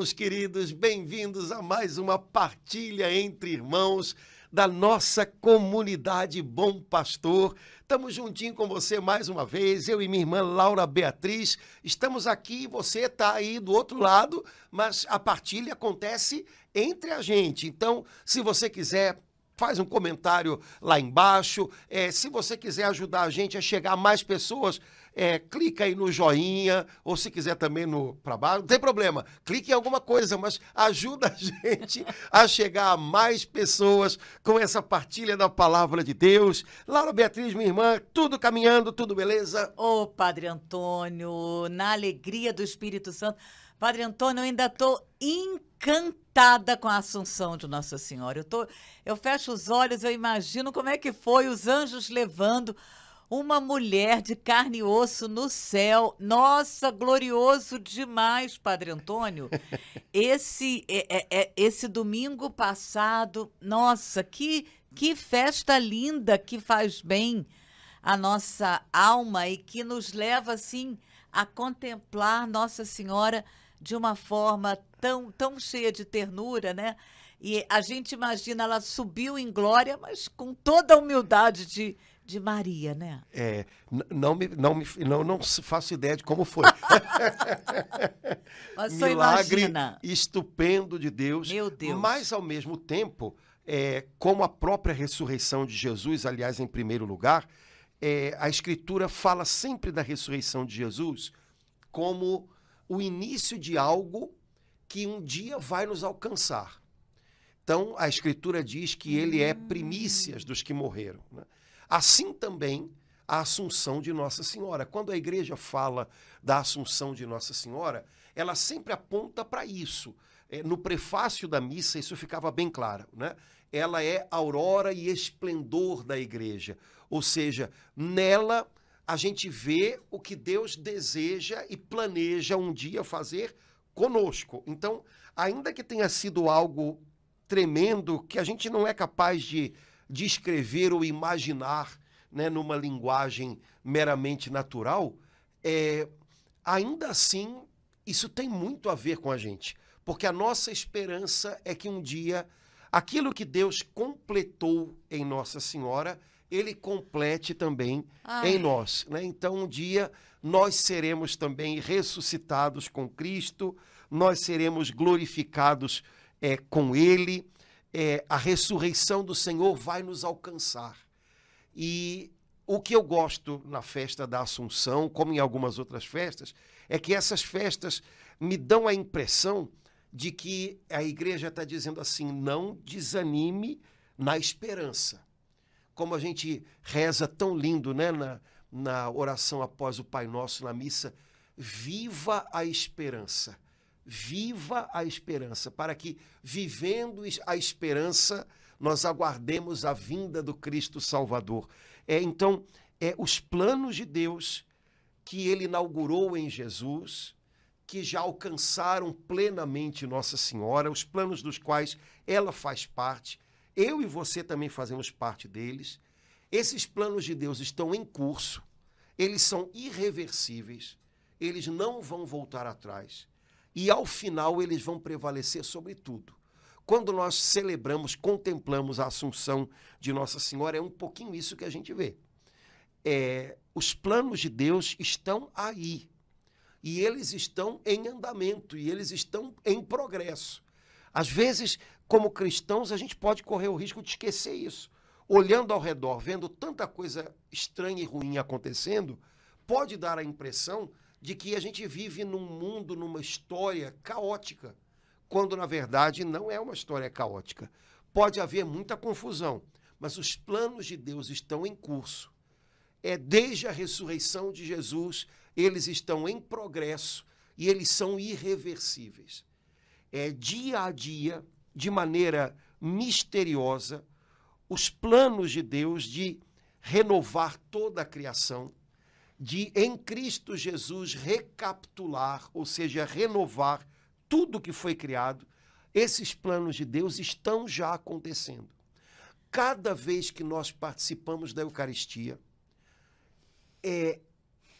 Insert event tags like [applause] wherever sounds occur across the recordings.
irmãos queridos, bem-vindos a mais uma partilha entre irmãos da nossa comunidade Bom Pastor. Estamos juntinho com você mais uma vez, eu e minha irmã Laura Beatriz. Estamos aqui, você está aí do outro lado, mas a partilha acontece entre a gente. Então, se você quiser faz um comentário lá embaixo. É, se você quiser ajudar a gente a chegar a mais pessoas, é, clica aí no joinha, ou se quiser também no para baixo, não tem problema. Clique em alguma coisa, mas ajuda a [laughs] gente a chegar a mais pessoas com essa partilha da palavra de Deus. Laura Beatriz, minha irmã, tudo caminhando, tudo beleza? Ô, Padre Antônio, na alegria do Espírito Santo. Padre Antônio, eu ainda estou encantada com a Assunção de Nossa Senhora. Eu, tô, eu fecho os olhos, eu imagino como é que foi os anjos levando uma mulher de carne e osso no céu. Nossa, glorioso demais, Padre Antônio. Esse, é, é, é, esse domingo passado, nossa, que, que festa linda que faz bem a nossa alma e que nos leva, assim, a contemplar Nossa Senhora de uma forma tão, tão cheia de ternura, né? E a gente imagina ela subiu em glória, mas com toda a humildade de, de Maria, né? É, não me, não me, não, não faço ideia de como foi. [laughs] Mas Milagre imagina. estupendo de Deus. Meu Deus. Mas ao mesmo tempo, é, como a própria ressurreição de Jesus, aliás, em primeiro lugar, é, a Escritura fala sempre da ressurreição de Jesus como o início de algo que um dia vai nos alcançar. Então, a Escritura diz que ele é primícias dos que morreram. Né? Assim também a Assunção de Nossa Senhora. Quando a igreja fala da Assunção de Nossa Senhora, ela sempre aponta para isso. É, no prefácio da missa, isso ficava bem claro. Né? Ela é aurora e esplendor da igreja. Ou seja, nela a gente vê o que Deus deseja e planeja um dia fazer conosco. Então, ainda que tenha sido algo tremendo que a gente não é capaz de descrever ou imaginar né, numa linguagem meramente natural, é, ainda assim isso tem muito a ver com a gente. Porque a nossa esperança é que um dia aquilo que Deus completou em Nossa Senhora ele complete também Ai. em nós. Né? Então, um dia nós seremos também ressuscitados com Cristo, nós seremos glorificados é, com Ele, é, a ressurreição do Senhor vai nos alcançar. E o que eu gosto na festa da Assunção, como em algumas outras festas, é que essas festas me dão a impressão de que a igreja está dizendo assim: não desanime na esperança como a gente reza tão lindo né, na, na oração após o Pai Nosso na missa, viva a esperança. Viva a esperança, para que, vivendo a esperança, nós aguardemos a vinda do Cristo Salvador. É, então, é os planos de Deus que ele inaugurou em Jesus, que já alcançaram plenamente Nossa Senhora, os planos dos quais ela faz parte, eu e você também fazemos parte deles. Esses planos de Deus estão em curso, eles são irreversíveis, eles não vão voltar atrás. E ao final eles vão prevalecer sobre tudo. Quando nós celebramos, contemplamos a Assunção de Nossa Senhora, é um pouquinho isso que a gente vê. É, os planos de Deus estão aí. E eles estão em andamento, e eles estão em progresso. Às vezes, como cristãos, a gente pode correr o risco de esquecer isso. Olhando ao redor, vendo tanta coisa estranha e ruim acontecendo, pode dar a impressão de que a gente vive num mundo, numa história caótica, quando na verdade não é uma história caótica. Pode haver muita confusão, mas os planos de Deus estão em curso. É desde a ressurreição de Jesus, eles estão em progresso e eles são irreversíveis é, dia a dia, de maneira misteriosa, os planos de Deus de renovar toda a criação, de em Cristo Jesus recapitular, ou seja, renovar tudo que foi criado, esses planos de Deus estão já acontecendo. Cada vez que nós participamos da Eucaristia, é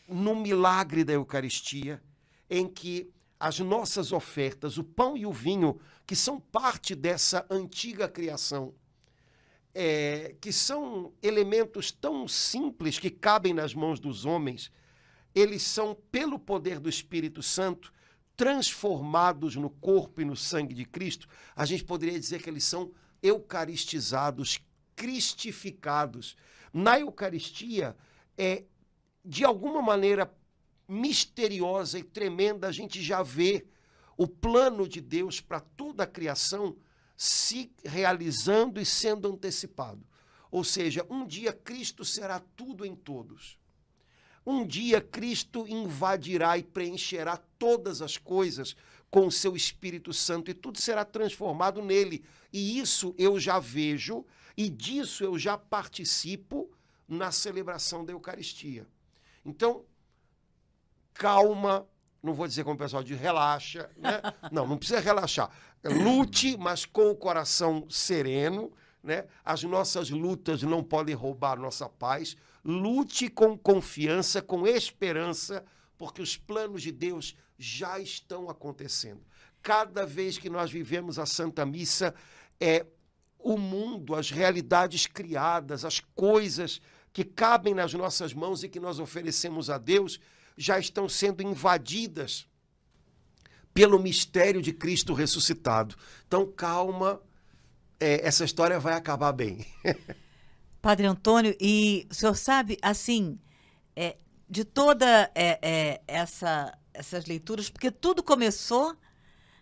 no milagre da Eucaristia, em que as nossas ofertas, o pão e o vinho, que são parte dessa antiga criação, é, que são elementos tão simples que cabem nas mãos dos homens, eles são, pelo poder do Espírito Santo, transformados no corpo e no sangue de Cristo. A gente poderia dizer que eles são eucaristizados, cristificados. Na Eucaristia, é, de alguma maneira misteriosa e tremenda, a gente já vê o plano de Deus para toda a criação se realizando e sendo antecipado. Ou seja, um dia Cristo será tudo em todos. Um dia Cristo invadirá e preencherá todas as coisas com o seu Espírito Santo e tudo será transformado nele. E isso eu já vejo e disso eu já participo na celebração da Eucaristia. Então, calma, não vou dizer como o pessoal diz, relaxa, né? Não, não precisa relaxar. Lute, mas com o coração sereno, né? As nossas lutas não podem roubar nossa paz. Lute com confiança, com esperança, porque os planos de Deus já estão acontecendo. Cada vez que nós vivemos a Santa Missa, é o mundo, as realidades criadas, as coisas que cabem nas nossas mãos e que nós oferecemos a Deus, já estão sendo invadidas pelo mistério de Cristo ressuscitado. Então, calma, é, essa história vai acabar bem. [laughs] Padre Antônio, e o senhor sabe, assim, é, de toda é, é, essa, essas leituras, porque tudo começou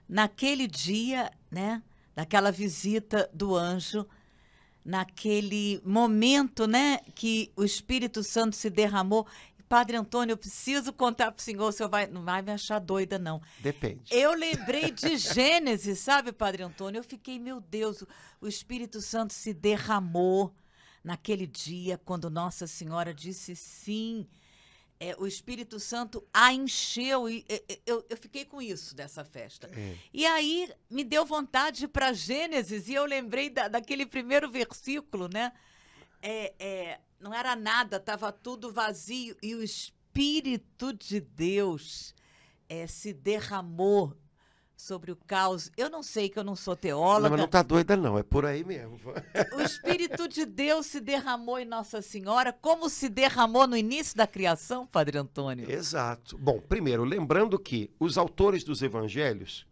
naquele dia, né, naquela visita do anjo, naquele momento, né, que o Espírito Santo se derramou. Padre Antônio, eu preciso contar para o senhor, o senhor vai, não vai me achar doida, não. Depende. Eu lembrei de Gênesis, sabe, Padre Antônio? Eu fiquei, meu Deus, o Espírito Santo se derramou naquele dia, quando Nossa Senhora disse sim. É, o Espírito Santo a encheu e eu, eu fiquei com isso dessa festa. É. E aí me deu vontade para Gênesis e eu lembrei da, daquele primeiro versículo, né? É, é, não era nada, estava tudo vazio e o Espírito de Deus é, se derramou sobre o caos. Eu não sei que eu não sou teóloga. Não, mas não tá doida não, é por aí mesmo. [laughs] O Espírito de Deus se derramou em Nossa Senhora, como se derramou no início da criação, Padre Antônio. Exato. Bom, primeiro, lembrando que os autores dos evangelhos,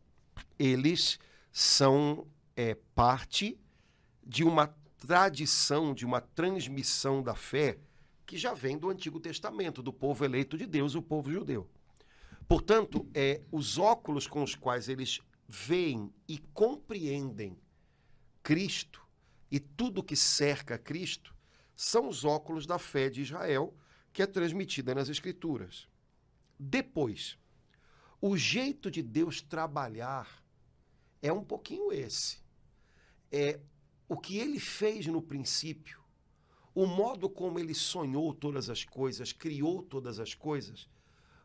eles são é, parte de uma tradição, de uma transmissão da fé que já vem do Antigo Testamento, do povo eleito de Deus, o povo judeu. Portanto, é, os óculos com os quais eles veem e compreendem Cristo e tudo que cerca Cristo são os óculos da fé de Israel, que é transmitida nas Escrituras. Depois, o jeito de Deus trabalhar é um pouquinho esse. É o que ele fez no princípio, o modo como ele sonhou todas as coisas, criou todas as coisas,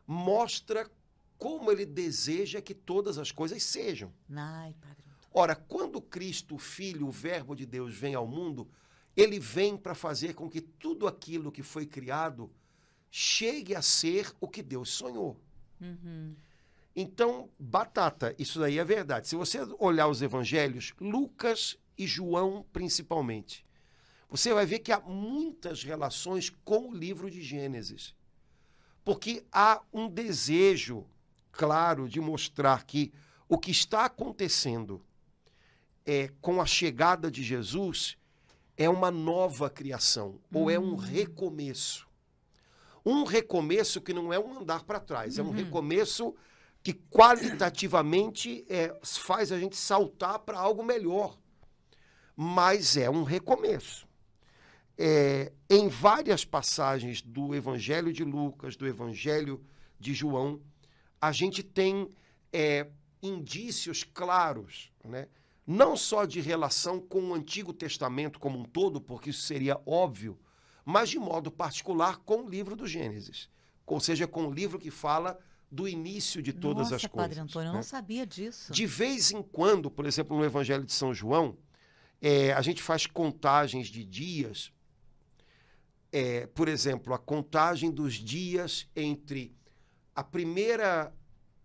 mostra como ele deseja que todas as coisas sejam. Ai, padre. Ora, quando Cristo, o Filho, o Verbo de Deus, vem ao mundo, ele vem para fazer com que tudo aquilo que foi criado chegue a ser o que Deus sonhou. Uhum. Então, batata, isso daí é verdade. Se você olhar os evangelhos, Lucas e João principalmente, você vai ver que há muitas relações com o livro de Gênesis. Porque há um desejo claro de mostrar que o que está acontecendo é, com a chegada de Jesus é uma nova criação, ou é um hum. recomeço. Um recomeço que não é um andar para trás, é um uhum. recomeço que qualitativamente é, faz a gente saltar para algo melhor. Mas é um recomeço é, em várias passagens do Evangelho de Lucas, do Evangelho de João, a gente tem é, indícios claros, né? não só de relação com o Antigo Testamento como um todo, porque isso seria óbvio, mas de modo particular com o livro do Gênesis, ou seja, com o livro que fala do início de todas Nossa, as coisas. Padre Antônio, né? eu não sabia disso. De vez em quando, por exemplo, no Evangelho de São João, é, a gente faz contagens de dias é, por exemplo, a contagem dos dias entre a primeira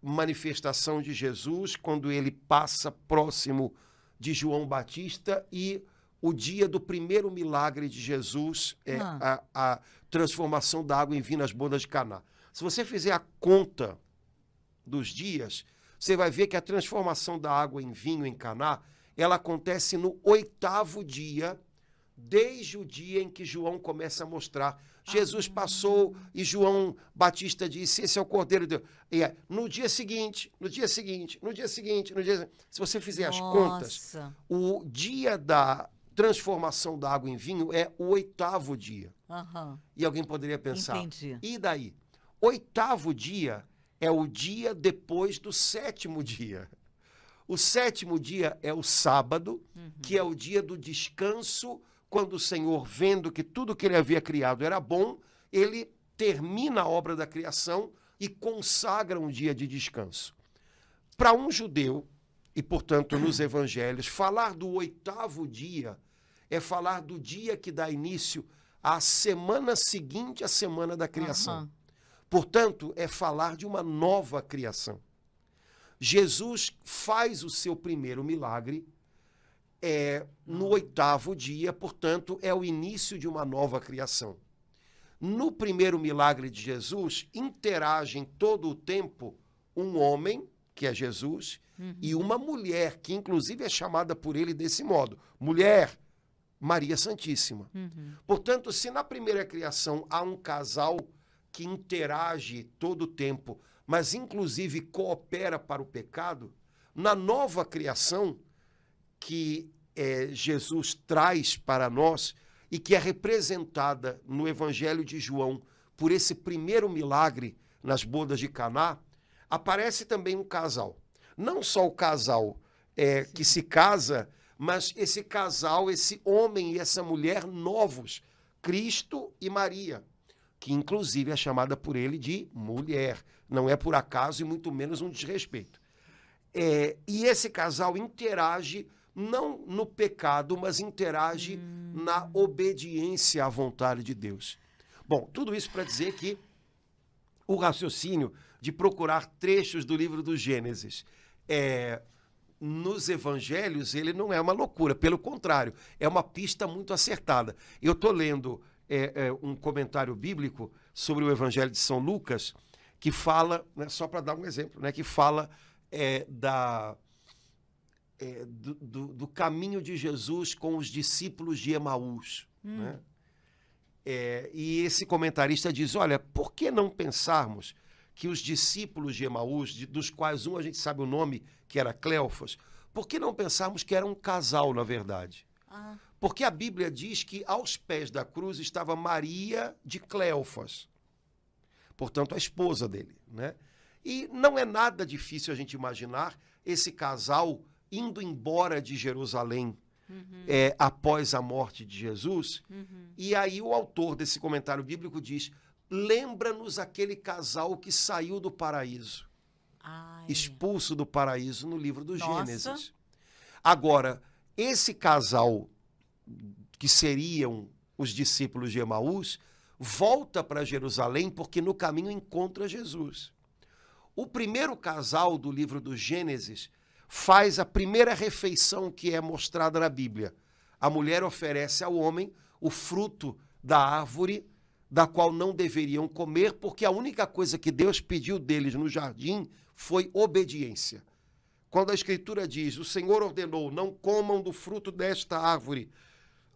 manifestação de Jesus, quando ele passa próximo de João Batista e o dia do primeiro milagre de Jesus é Ah. a, a transformação da água em vinho nas bodas de Caná. Se você fizer a conta dos dias, você vai ver que a transformação da água em vinho em Caná, ela acontece no oitavo dia, desde o dia em que João começa a mostrar. Jesus passou e João Batista disse: Esse é o Cordeiro de Deus. E é, no dia seguinte, no dia seguinte, no dia seguinte, no dia. Se você fizer as contas, Nossa. o dia da transformação da água em vinho é o oitavo dia. Aham. E alguém poderia pensar: Entendi. e daí? Oitavo dia é o dia depois do sétimo dia. O sétimo dia é o sábado, que é o dia do descanso, quando o Senhor, vendo que tudo que ele havia criado era bom, ele termina a obra da criação e consagra um dia de descanso. Para um judeu, e portanto nos evangelhos, falar do oitavo dia é falar do dia que dá início à semana seguinte à semana da criação. Aham. Portanto, é falar de uma nova criação. Jesus faz o seu primeiro milagre é, no oitavo dia, portanto, é o início de uma nova criação. No primeiro milagre de Jesus, interagem todo o tempo um homem, que é Jesus, e uma mulher, que inclusive é chamada por ele desse modo: mulher, Maria Santíssima. Uhum. Portanto, se na primeira criação há um casal que interage todo o tempo, mas inclusive coopera para o pecado, na nova criação que eh, Jesus traz para nós e que é representada no Evangelho de João por esse primeiro milagre nas bodas de Caná, aparece também um casal. Não só o casal eh, que se casa, mas esse casal, esse homem e essa mulher novos, Cristo e Maria, que inclusive é chamada por ele de mulher. Não é por acaso e muito menos um desrespeito. É, e esse casal interage não no pecado, mas interage na obediência à vontade de Deus. Bom, tudo isso para dizer que o raciocínio de procurar trechos do livro do Gênesis é, nos evangelhos, ele não é uma loucura, pelo contrário, é uma pista muito acertada. Eu estou lendo é, é, um comentário bíblico sobre o evangelho de São Lucas, que fala, né, só para dar um exemplo, né, que fala é, da, é, do, do- do caminho de Jesus com os discípulos de Emaús. né? É, e esse comentarista diz: olha, por que não pensarmos que os discípulos de Emaús, de- dos quais um a gente sabe o nome, que era Cleofas, por que não pensarmos que era um casal, na verdade? Ah, Porque a Bíblia diz que aos pés da cruz estava Maria de Cleofas, portanto, a esposa dele. Né? E não é nada difícil a gente imaginar esse casal indo embora de Jerusalém é, após a morte de Jesus. E aí o autor desse comentário bíblico diz: lembra-nos aquele casal que saiu do paraíso ai. expulso do paraíso no livro do Nossa. Gênesis. Agora, esse casal que seriam os discípulos de Emaús volta para Jerusalém porque no caminho encontra Jesus. O primeiro casal do livro do Gênesis faz a primeira refeição que é mostrada na Bíblia. A mulher oferece ao homem o fruto da árvore da qual não deveriam comer, porque a única coisa que Deus pediu deles no jardim foi obediência. Quando a Escritura diz, o Senhor ordenou, não comam do fruto desta árvore,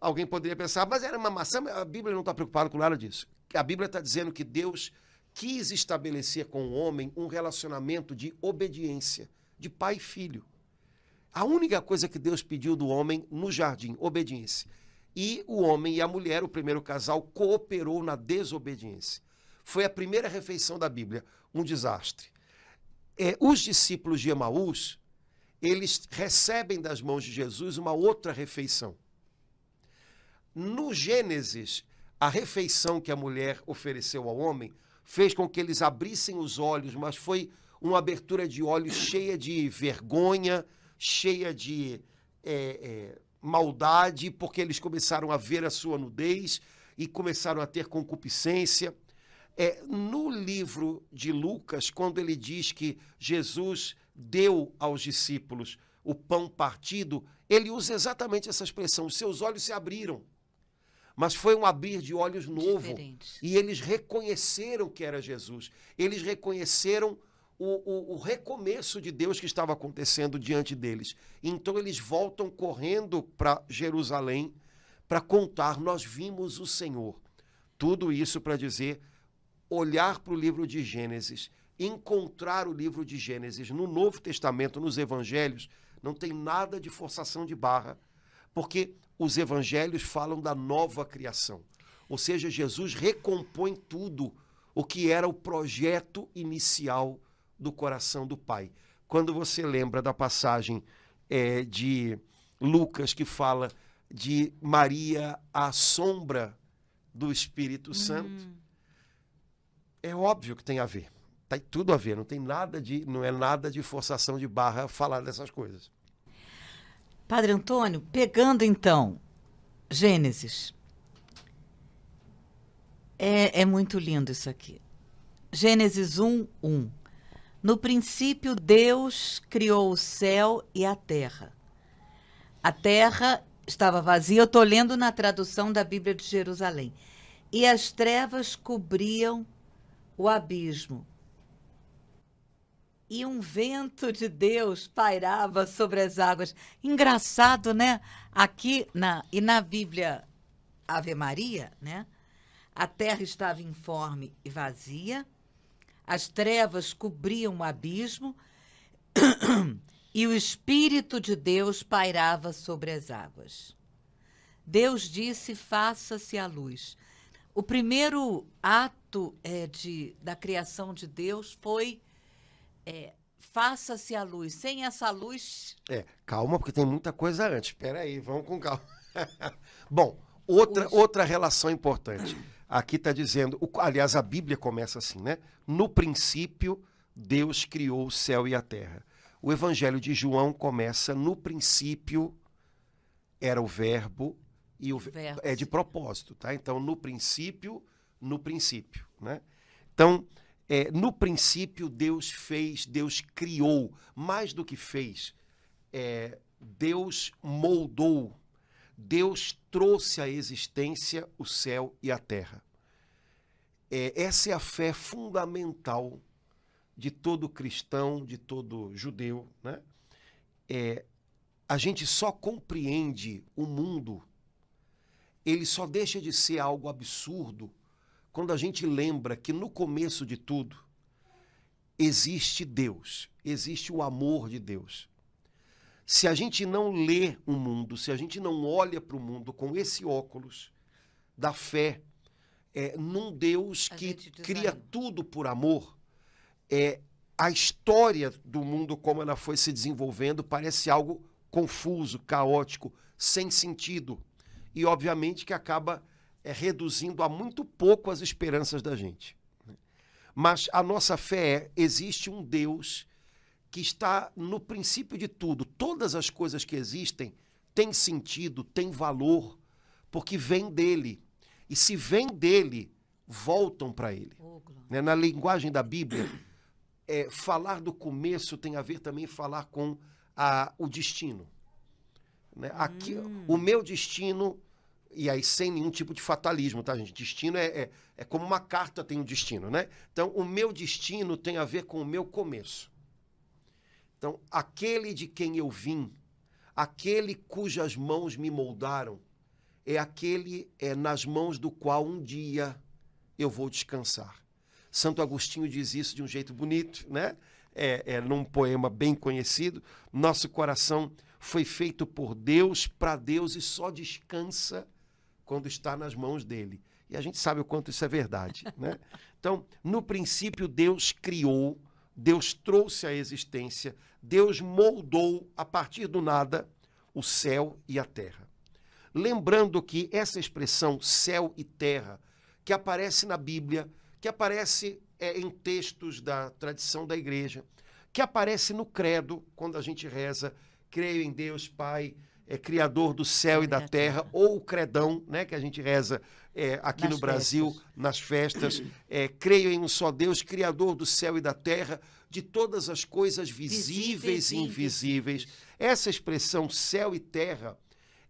alguém poderia pensar, mas era uma maçã, a Bíblia não está preocupada com nada disso. A Bíblia está dizendo que Deus quis estabelecer com o homem um relacionamento de obediência, de pai e filho. A única coisa que Deus pediu do homem no jardim, obediência. E o homem e a mulher, o primeiro casal, cooperou na desobediência. Foi a primeira refeição da Bíblia, um desastre. É, os discípulos de Emaús, eles recebem das mãos de Jesus uma outra refeição. No Gênesis, a refeição que a mulher ofereceu ao homem fez com que eles abrissem os olhos, mas foi uma abertura de olhos cheia de vergonha, cheia de é, é, maldade, porque eles começaram a ver a sua nudez e começaram a ter concupiscência. é, no livro de Lucas, quando ele diz que Jesus deu aos discípulos o pão partido, ele usa exatamente essa expressão: os seus olhos se abriram. Mas foi um abrir de olhos novo. Diferente. E eles reconheceram que era Jesus. Eles reconheceram o, o, o, recomeço de Deus que estava acontecendo diante deles. Então eles voltam correndo para Jerusalém para contar: Nós vimos o Senhor. Tudo isso para dizer, olhar para o livro de Gênesis, encontrar o livro de Gênesis no Novo Testamento, nos Evangelhos, não tem nada de forçação de barra, porque os Evangelhos falam da nova criação. Ou seja, Jesus recompõe tudo o que era o projeto inicial do coração do Pai. Quando você lembra da passagem é, de Lucas que fala de Maria à sombra do Espírito Santo, é óbvio que tem a ver. Tem tudo a ver, não tem nada de, não é nada de forçação de barra falar dessas coisas. Padre Antônio, pegando então Gênesis. É, é muito lindo isso aqui. Gênesis 1, 1. No princípio, Deus criou o céu e a terra. A terra estava vazia, eu estou lendo na tradução da Bíblia de Jerusalém. E as trevas cobriam o abismo. E um vento de Deus pairava sobre as águas. Engraçado, né? Aqui na e na Bíblia Ave Maria, né? A terra estava informe e vazia, as trevas cobriam o abismo [coughs] e o Espírito de Deus pairava sobre as águas. Deus disse: faça-se a luz. O primeiro ato é, de, da criação de Deus foi é, faça-se a luz. Sem essa luz. É, calma, porque tem muita coisa antes. Espera aí, vamos com calma. [laughs] Bom, outra, outra relação importante. Aqui está dizendo, o, aliás, a Bíblia começa assim, né? No princípio, Deus criou o céu e a terra. O Evangelho de João começa no princípio era o verbo e o Verbo, é de propósito, tá? Então, no princípio, no princípio, né? Então, é, no princípio Deus fez, Deus criou, mais do que fez, é, Deus moldou, Deus trouxe à existência o céu e a terra. É, essa é a fé fundamental de todo cristão, de todo judeu, né? É, a gente só compreende o mundo, ele só deixa de ser algo absurdo quando a gente lembra que no começo de tudo existe Deus, existe o amor de Deus. Se a gente não lê o mundo, se a gente não olha para o mundo com esse óculos da fé, é, num Deus A que cria tudo por amor, é, a história do mundo como ela foi se desenvolvendo parece algo confuso, caótico, sem sentido. E obviamente que acaba é, reduzindo a muito pouco as esperanças da gente. né? Mas a nossa fé é: existe um Deus que está no princípio de tudo. Todas as coisas que existem têm sentido, têm valor, porque vêm dele. E se vêm dele, voltam para ele. Né? Na linguagem da Bíblia, é, falar do começo tem a ver também falar com a, o destino. Né? Aqui, O meu destino, e aí sem nenhum tipo de fatalismo, tá, gente? Destino é, é, é como uma carta tem um destino, né? Então, o meu destino tem a ver com o meu começo. Então, aquele de quem eu vim, aquele cujas mãos me moldaram, é aquele é nas mãos do qual um dia eu vou descansar. Santo Agostinho diz isso de um jeito bonito, né? É, é num poema bem conhecido. Nosso coração foi feito por Deus, para Deus e só descansa quando está nas mãos dele. E a gente sabe o quanto isso é verdade, né? [laughs] Então, no princípio Deus criou, Deus trouxe à existência, Deus moldou a partir do nada o céu e a terra. Lembrando que essa expressão céu e terra, que aparece na Bíblia, que aparece é, em textos da tradição da igreja, que aparece no credo, quando a gente reza, creio em Deus, Pai, é criador do céu e da terra, ou o credão, né, que a gente reza é, aqui Nas no Brasil, festas. nas festas. É, creio em um só Deus, criador do céu e da terra, de todas as coisas visíveis, Visíveis e invisíveis. Essa expressão céu e terra,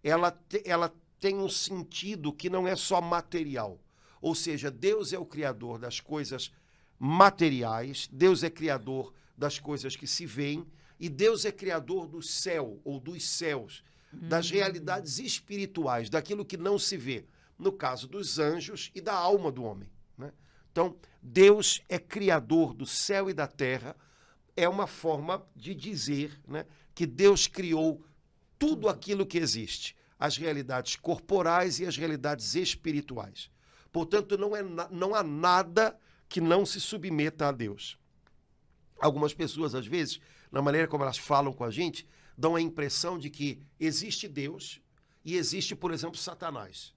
ela, te- ela tem um sentido que não é só material. Ou seja, Deus é o criador das coisas materiais, Deus é criador das coisas que se veem, e Deus é criador do céu ou dos céus, das realidades espirituais, daquilo que não se vê, no caso dos anjos e da alma do homem. né? Então, Deus é criador do céu e da terra, é uma forma de dizer né, que Deus criou tudo aquilo que existe, as realidades corporais e as realidades espirituais. Portanto, não, é, não há nada que não se submeta a Deus. Algumas pessoas, às vezes, na maneira como elas falam com a gente, dão a impressão de que existe Deus e existe, por exemplo, Satanás.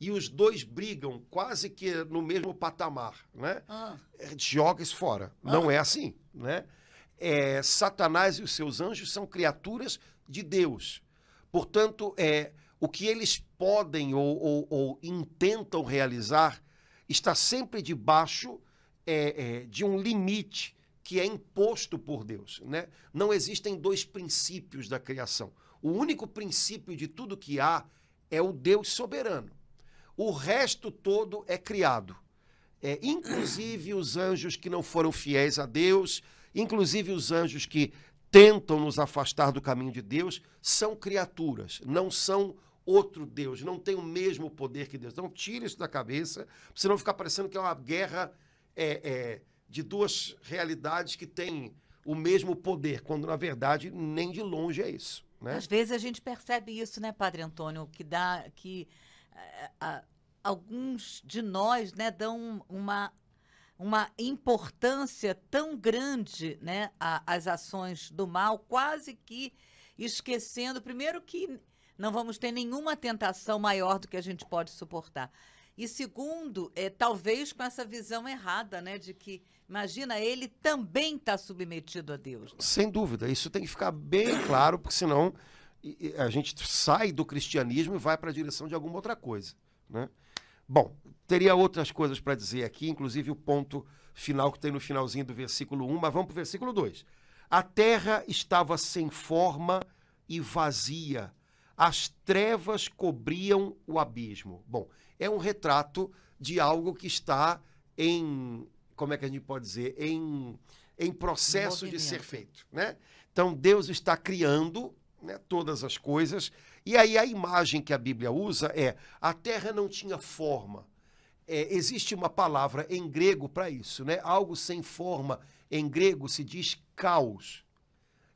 E os dois brigam quase que no mesmo patamar, né? Ah, joga isso fora. Não é assim, né? É, Satanás e os seus anjos são criaturas de Deus. Portanto, é, o que eles podem ou, ou- ou intentam realizar está sempre debaixo é, é, de um limite que é imposto por Deus. Né? Não existem dois princípios da criação. O único princípio de tudo que há é o Deus soberano. O resto todo é criado. É, inclusive os anjos que não foram fiéis a Deus, inclusive os anjos que tentam nos afastar do caminho de Deus, são criaturas, não são outro Deus, não tem o mesmo poder que Deus. Então tira isso da cabeça, pra você não ficar parecendo que é uma guerra é, é, de duas realidades que têm o mesmo poder, quando na verdade nem de longe é isso. Né? Às vezes a gente percebe isso, né, Padre Antônio, que dá que eh, a- alguns de nós, né, dão uma uma importância tão grande, né, a- às ações do mal, quase que esquecendo, primeiro que não vamos ter nenhuma tentação maior do que a gente pode suportar. E segundo, é, talvez com essa visão errada, né, de que, imagina, ele também está submetido a Deus. Sem dúvida, isso tem que ficar bem claro, porque senão a gente sai do cristianismo e vai para a direção de alguma outra coisa. Né? Bom, teria outras coisas para dizer aqui, inclusive o ponto final que tem no finalzinho do versículo 1, mas vamos para o versículo 2. A terra estava sem forma e vazia, as trevas cobriam o abismo. Bom, é um retrato de algo que está em, como é que a gente pode dizer, em, em processo de ser feito. Né? Então, Deus está criando né, todas as coisas, e aí a imagem que a Bíblia usa é: a terra não tinha forma. É, existe uma palavra em grego para isso, né? Algo sem forma, em grego se diz caos.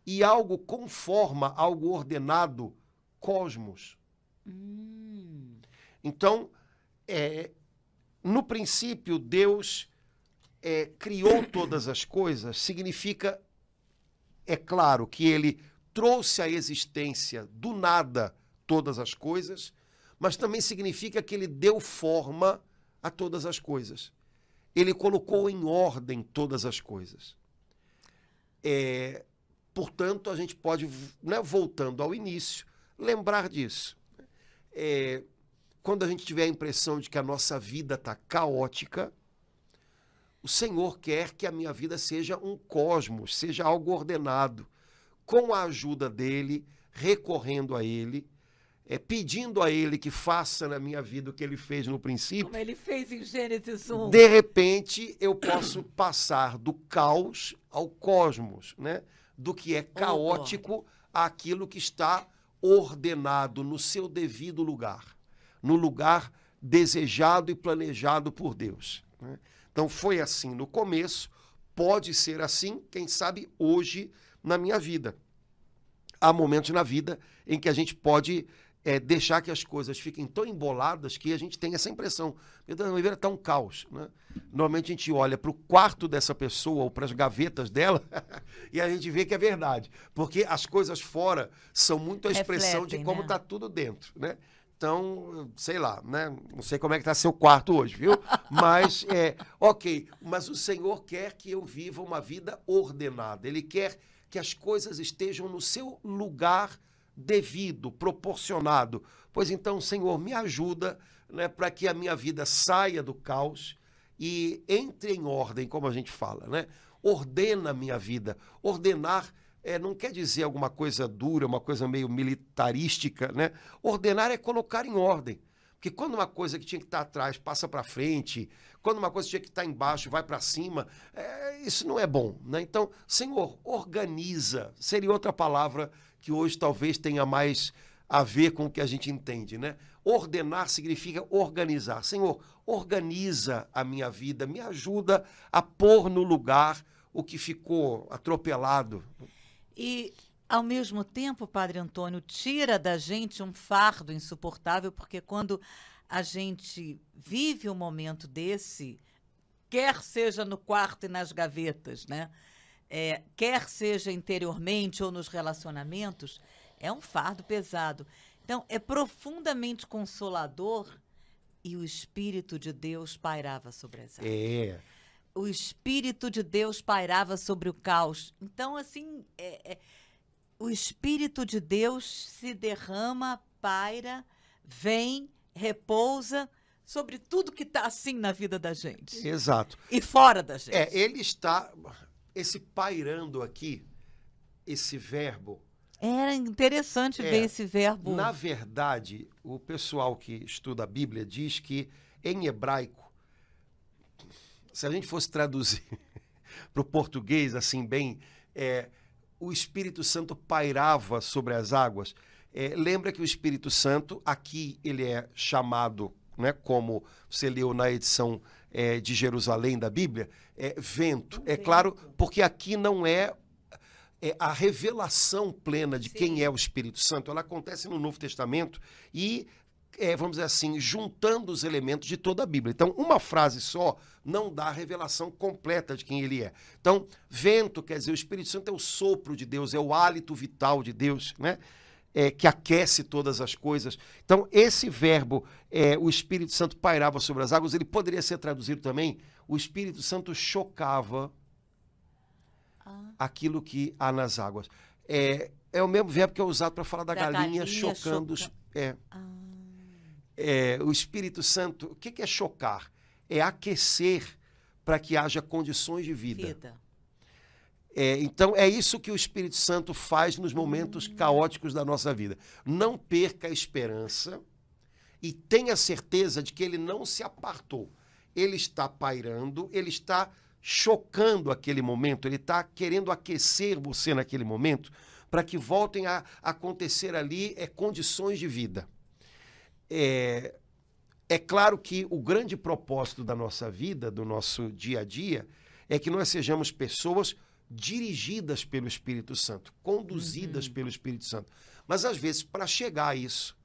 E algo com forma, algo ordenado, cosmos. Hum. Então, é, no princípio, Deus é, criou todas as coisas, significa, é claro, que ele trouxe à existência do nada todas as coisas, mas também significa que ele deu forma a todas as coisas. Ele colocou em ordem todas as coisas. É, portanto, a gente pode, né, voltando ao início, lembrar disso. É, quando a gente tiver a impressão de que a nossa vida está caótica, o Senhor quer que a minha vida seja um cosmos, seja algo ordenado, com a ajuda dele, recorrendo a ele, é, pedindo a ele que faça na minha vida o que ele fez no princípio. Como ele fez em Gênesis 1. De repente, eu posso [coughs] passar do caos ao cosmos, né? Do que é caótico àquilo que está ordenado no seu devido lugar, no lugar desejado e planejado por Deus. né? Então foi assim no começo, pode ser assim, quem sabe hoje na minha vida. Há momentos na vida em que a gente pode é, deixar que as coisas fiquem tão emboladas que a gente tem essa impressão. Meu Deus, minha vida está um caos. Né? Normalmente a gente olha para o quarto dessa pessoa ou para as gavetas dela [laughs] e a gente vê que é verdade. Porque as coisas fora são muito a expressão Refletem, de como né? está tudo dentro. Né? Então, sei lá, né? Não sei como é que está seu quarto hoje, viu? Mas, [laughs] é, ok, mas o Senhor quer que eu viva uma vida ordenada. Ele quer que as coisas estejam no seu lugar devido, proporcionado. Pois então, Senhor, me ajuda né, para que a minha vida saia do caos e entre em ordem, como a gente fala, né? Ordena a minha vida. Ordenar é, não quer dizer alguma coisa dura, uma coisa meio militarística, né? Ordenar é colocar em ordem. Porque quando uma coisa que tinha que estar atrás passa para frente, quando uma coisa tinha que estar embaixo vai para cima, é, isso não é bom. Né? Então, Senhor, organiza. Seria outra palavra que hoje talvez tenha mais a ver com o que a gente entende. Né? Ordenar significa organizar. Senhor, organiza a minha vida, me ajuda a pôr no lugar o que ficou atropelado. E ao mesmo tempo, Padre Antônio, tira da gente um fardo insuportável, porque quando a gente vive um momento desse, quer seja no quarto e nas gavetas, né? É, quer seja interiormente ou nos relacionamentos, é um fardo pesado. Então, é profundamente consolador e o Espírito de Deus pairava sobre as águas. É. O Espírito de Deus pairava sobre o caos. Então, assim, é, é o Espírito de Deus se derrama, paira, vem, repousa sobre tudo que está assim na vida da gente. Exato. E fora da gente. É, ele está. Esse pairando aqui, esse verbo. Era interessante É, ver esse verbo. Na verdade, o pessoal que estuda a Bíblia diz que em hebraico, se a gente fosse traduzir [laughs] para o português assim bem, é, o Espírito Santo pairava sobre as águas. É, lembra que o Espírito Santo, aqui ele é chamado, né, como você leu na edição é, de Jerusalém da Bíblia, é vento. É claro, porque aqui não é, é a revelação plena de quem é o Espírito Santo. Ela acontece no Novo Testamento e é, vamos dizer assim, juntando os elementos de toda a Bíblia. Então, uma frase só não dá a revelação completa de quem ele é. Então, vento quer dizer, o Espírito Santo é o sopro de Deus, é o hálito vital de Deus, né? É, que aquece todas as coisas. Então, esse verbo, é, o Espírito Santo pairava sobre as águas, ele poderia ser traduzido também, o Espírito Santo chocava Ah, aquilo que há nas águas. É, é o mesmo verbo que é usado para falar da, Da galinha, galinha chocando. os- choca- É, ah, é, o Espírito Santo, o que, que é chocar? É aquecer para que haja condições de vida. vida. É, então, é isso que o Espírito Santo faz nos momentos caóticos da nossa vida. Não perca a esperança e tenha certeza de que ele não se apartou. Ele está pairando, ele está chocando aquele momento, ele está querendo aquecer você naquele momento para que voltem a acontecer ali é, condições de vida. É, é claro que o grande propósito da nossa vida, do nosso dia a dia, é que nós sejamos pessoas dirigidas pelo Espírito Santo, conduzidas pelo Espírito Santo. Mas às vezes, para chegar a isso,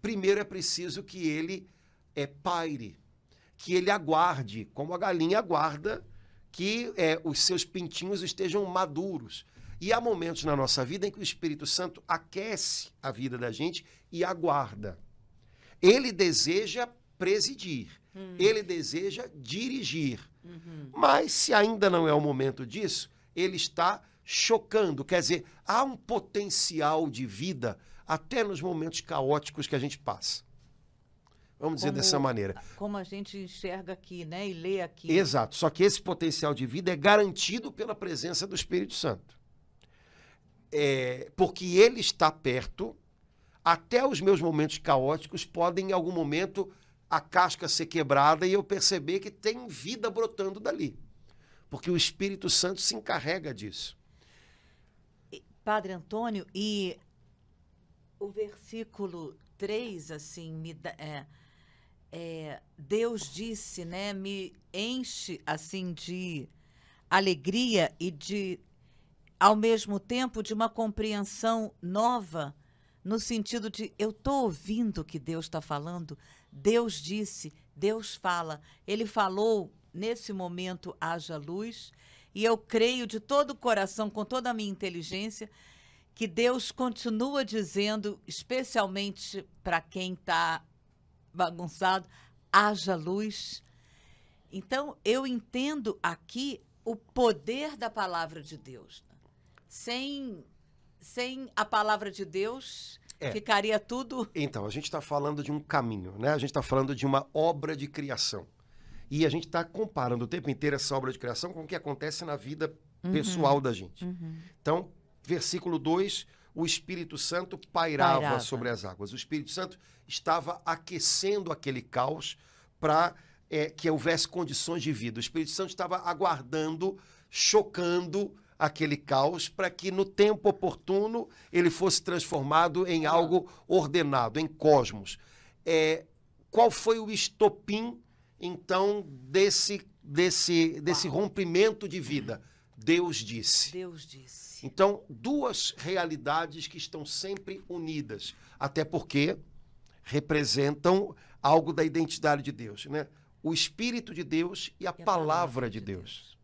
primeiro é preciso que ele é paire, que ele aguarde, como a galinha aguarda que é, os seus pintinhos estejam maduros. E há momentos na nossa vida em que o Espírito Santo aquece a vida da gente e aguarda. Ele deseja presidir, ele deseja dirigir. Mas se ainda não é o momento disso, ele está chocando. Quer dizer, há um potencial de vida até nos momentos caóticos que a gente passa. Vamos dizer Como- dessa maneira. Como a gente enxerga aqui, né? E lê aqui. Exato. Só que esse potencial de vida é garantido pela presença do Espírito Santo. É, porque ele está perto, até os meus momentos caóticos podem, em algum momento, a casca ser quebrada e eu perceber que tem vida brotando dali. Porque o Espírito Santo se encarrega disso. Padre Antônio, e o versículo 3, assim, me dá, é, é, Deus disse, né, me enche, assim, de alegria e de, ao mesmo tempo, de uma compreensão nova, no sentido de, eu estou ouvindo o que Deus está falando, Deus disse, Deus fala, Ele falou, nesse momento, haja luz, e eu creio de todo o coração, com toda a minha inteligência, que Deus continua dizendo, especialmente para quem está bagunçado, haja luz. Então, eu entendo aqui o poder da palavra de Deus, sem sem a palavra de Deus, É. ficaria tudo. Então, a gente está falando de um caminho, né? A gente está falando de uma obra de criação. E a gente está comparando o tempo inteiro essa obra de criação com o que acontece na vida pessoal da gente. Então, versículo 2, o Espírito Santo pairava, Pairava. sobre as águas. O Espírito Santo estava aquecendo aquele caos para que houvesse condições de vida. O Espírito Santo estava aguardando, chocando aquele caos para que no tempo oportuno ele fosse transformado em algo ordenado, em cosmos. É, qual foi o estopim, então, desse, desse, desse rompimento de vida? Deus disse. Deus disse. Então, duas realidades que estão sempre unidas, até porque representam algo da identidade de Deus, né? O Espírito de Deus e a, E a palavra, de Deus.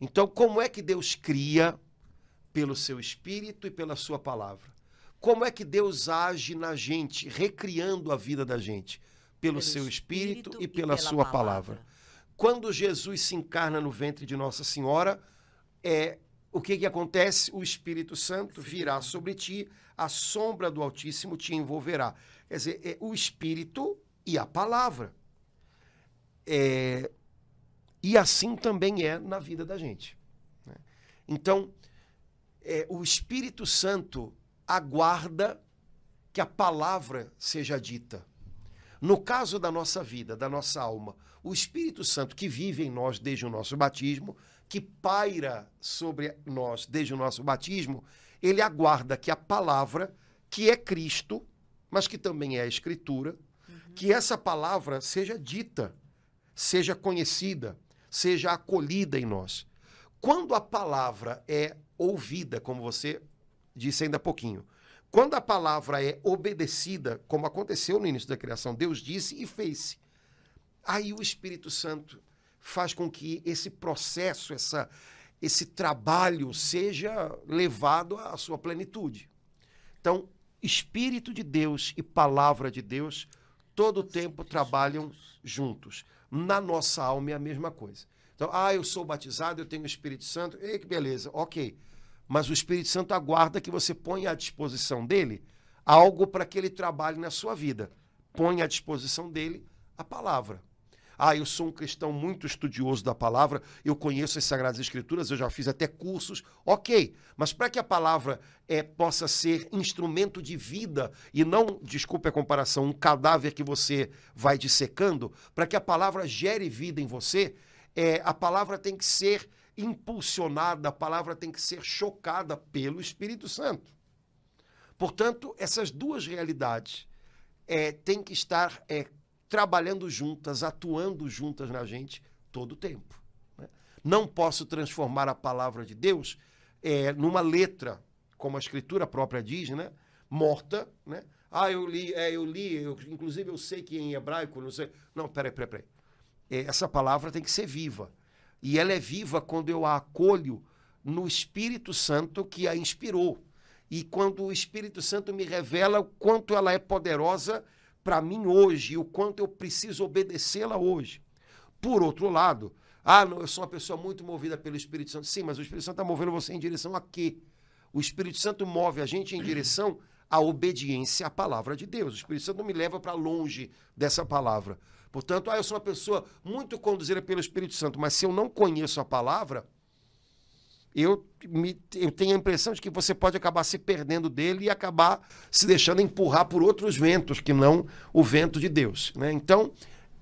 Então, como é que Deus cria? Pelo seu Espírito e pela sua palavra. Como é que Deus age na gente, recriando a vida da gente? Pelo, seu Espírito, e pela, sua palavra. Quando Jesus se encarna no ventre de Nossa Senhora, é, o que, que acontece? O Espírito Santo virá sobre ti, a sombra do Altíssimo te envolverá. Quer dizer, é o Espírito e a palavra. É, e assim também é na vida da gente. né? Então, é, o Espírito Santo aguarda que a palavra seja dita. No caso da nossa vida, da nossa alma, o Espírito Santo que vive em nós desde o nosso batismo, que paira sobre nós desde o nosso batismo, ele aguarda que a palavra, que é Cristo, mas que também é a Escritura, que essa palavra seja dita, seja conhecida, seja acolhida em nós. Quando a palavra é ouvida, como você disse ainda há pouquinho, quando a palavra é obedecida, como aconteceu no início da criação, Deus disse e fez. Aí o Espírito Santo faz com que esse processo, essa, esse trabalho seja levado à sua plenitude. Então, Espírito de Deus e palavra de Deus todo o tempo trabalham juntos. Na nossa alma é a mesma coisa. Então, ah, eu sou batizado, eu tenho o Espírito Santo, ei, que beleza, ok. Mas o Espírito Santo aguarda que você ponha à disposição dele algo para que ele trabalhe na sua vida. Ponha à disposição dele a palavra. Ah, eu sou um cristão muito estudioso da palavra, eu conheço as Sagradas Escrituras, eu já fiz até cursos, ok. Mas para que a palavra é, possa ser instrumento de vida e não, desculpe a comparação, um cadáver que você vai dissecando, para que a palavra gere vida em você, é, a palavra tem que ser impulsionada, a palavra tem que ser chocada pelo Espírito Santo. Portanto, essas duas realidades é, têm que estar é, trabalhando juntas, atuando juntas na gente todo o tempo. né? Não posso transformar a palavra de Deus é, numa letra, como a escritura própria diz, né? morta. Né? Ah, eu li, é, eu li, eu, inclusive eu sei que em hebraico, não sei. Não, peraí, peraí, peraí. É, essa palavra tem que ser viva. E ela é viva quando eu a acolho no Espírito Santo que a inspirou. E quando o Espírito Santo me revela o quanto ela é poderosa para mim hoje e o quanto eu preciso obedecê-la hoje. Por outro lado, ah, não, eu sou uma pessoa muito movida pelo Espírito Santo. Sim, mas o Espírito Santo está movendo você em direção a quê? O Espírito Santo move a gente em direção à obediência à palavra de Deus. O Espírito Santo não me leva para longe dessa palavra. Portanto, ah, eu sou uma pessoa muito conduzida pelo Espírito Santo, mas se eu não conheço a palavra, eu, me, eu tenho a impressão de que você pode acabar se perdendo dele e acabar se deixando empurrar por outros ventos, que não o vento de Deus. Né? Então,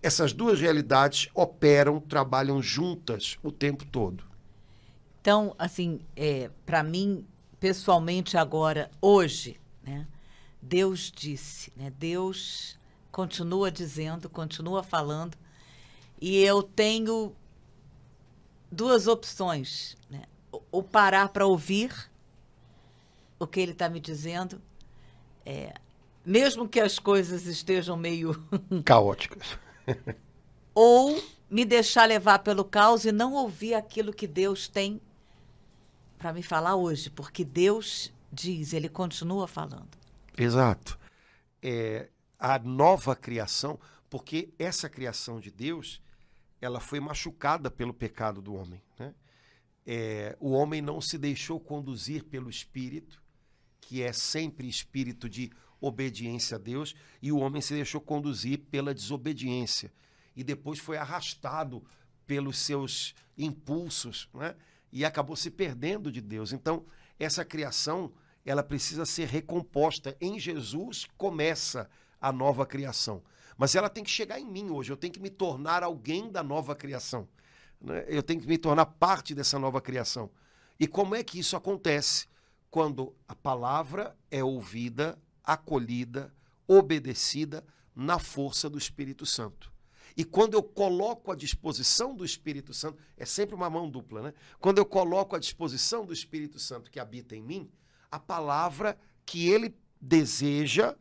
essas duas realidades operam, trabalham juntas o tempo todo. Então, assim, é, para mim, pessoalmente, agora, hoje, né, Deus disse, né, Deus continua dizendo, continua falando, e eu tenho duas opções, né? Ou parar para ouvir o que ele está me dizendo, é, mesmo que as coisas estejam meio [laughs] Caóticas. ou me deixar levar pelo caos e não ouvir aquilo que Deus tem para me falar hoje, porque Deus diz, ele continua falando. Exato. É, a nova criação, porque essa criação de Deus, ela foi machucada pelo pecado do homem. Né? É, o homem não se deixou conduzir pelo Espírito, que é sempre espírito de obediência a Deus, e o homem se deixou conduzir pela desobediência. E depois foi arrastado pelos seus impulsos, né? e acabou se perdendo de Deus. Então, essa criação, ela precisa ser recomposta. Em Jesus começa a nova criação. Mas ela tem que chegar em mim hoje, eu tenho que me tornar alguém da nova criação. Né? Eu tenho que me tornar parte dessa nova criação. E como é que isso acontece? Quando a palavra é ouvida, acolhida, obedecida na força do Espírito Santo. E quando eu coloco à disposição do Espírito Santo, é sempre uma mão dupla, né? Quando eu coloco à disposição do Espírito Santo que habita em mim, a palavra que ele deseja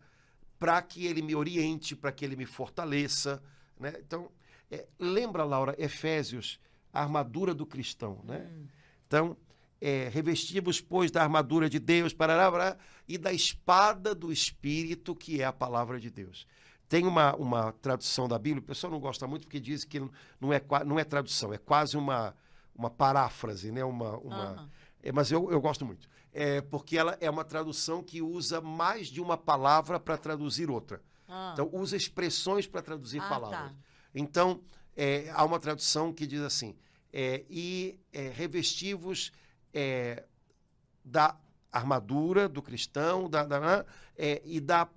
para que ele me oriente, para que ele me fortaleça, né? Então, é, lembra, Laura, Efésios, a armadura do cristão, né? Hum. Então, é, revestimos, pois, da armadura de Deus, parará, parará, e da espada do Espírito, que é a palavra de Deus. Tem uma, uma tradução da Bíblia, o pessoal não gosta muito porque diz que não é, não é tradução, é quase uma, uma paráfrase, né? uma, uma, uhum. é, mas eu, eu gosto muito. É, porque ela é uma tradução que usa mais de uma palavra para traduzir outra. Uhum. Então, usa expressões para traduzir ah, palavras. Tá. Então, é, há uma tradução que diz assim: é, e é, revestivos é, da armadura do cristão da, da é, e, da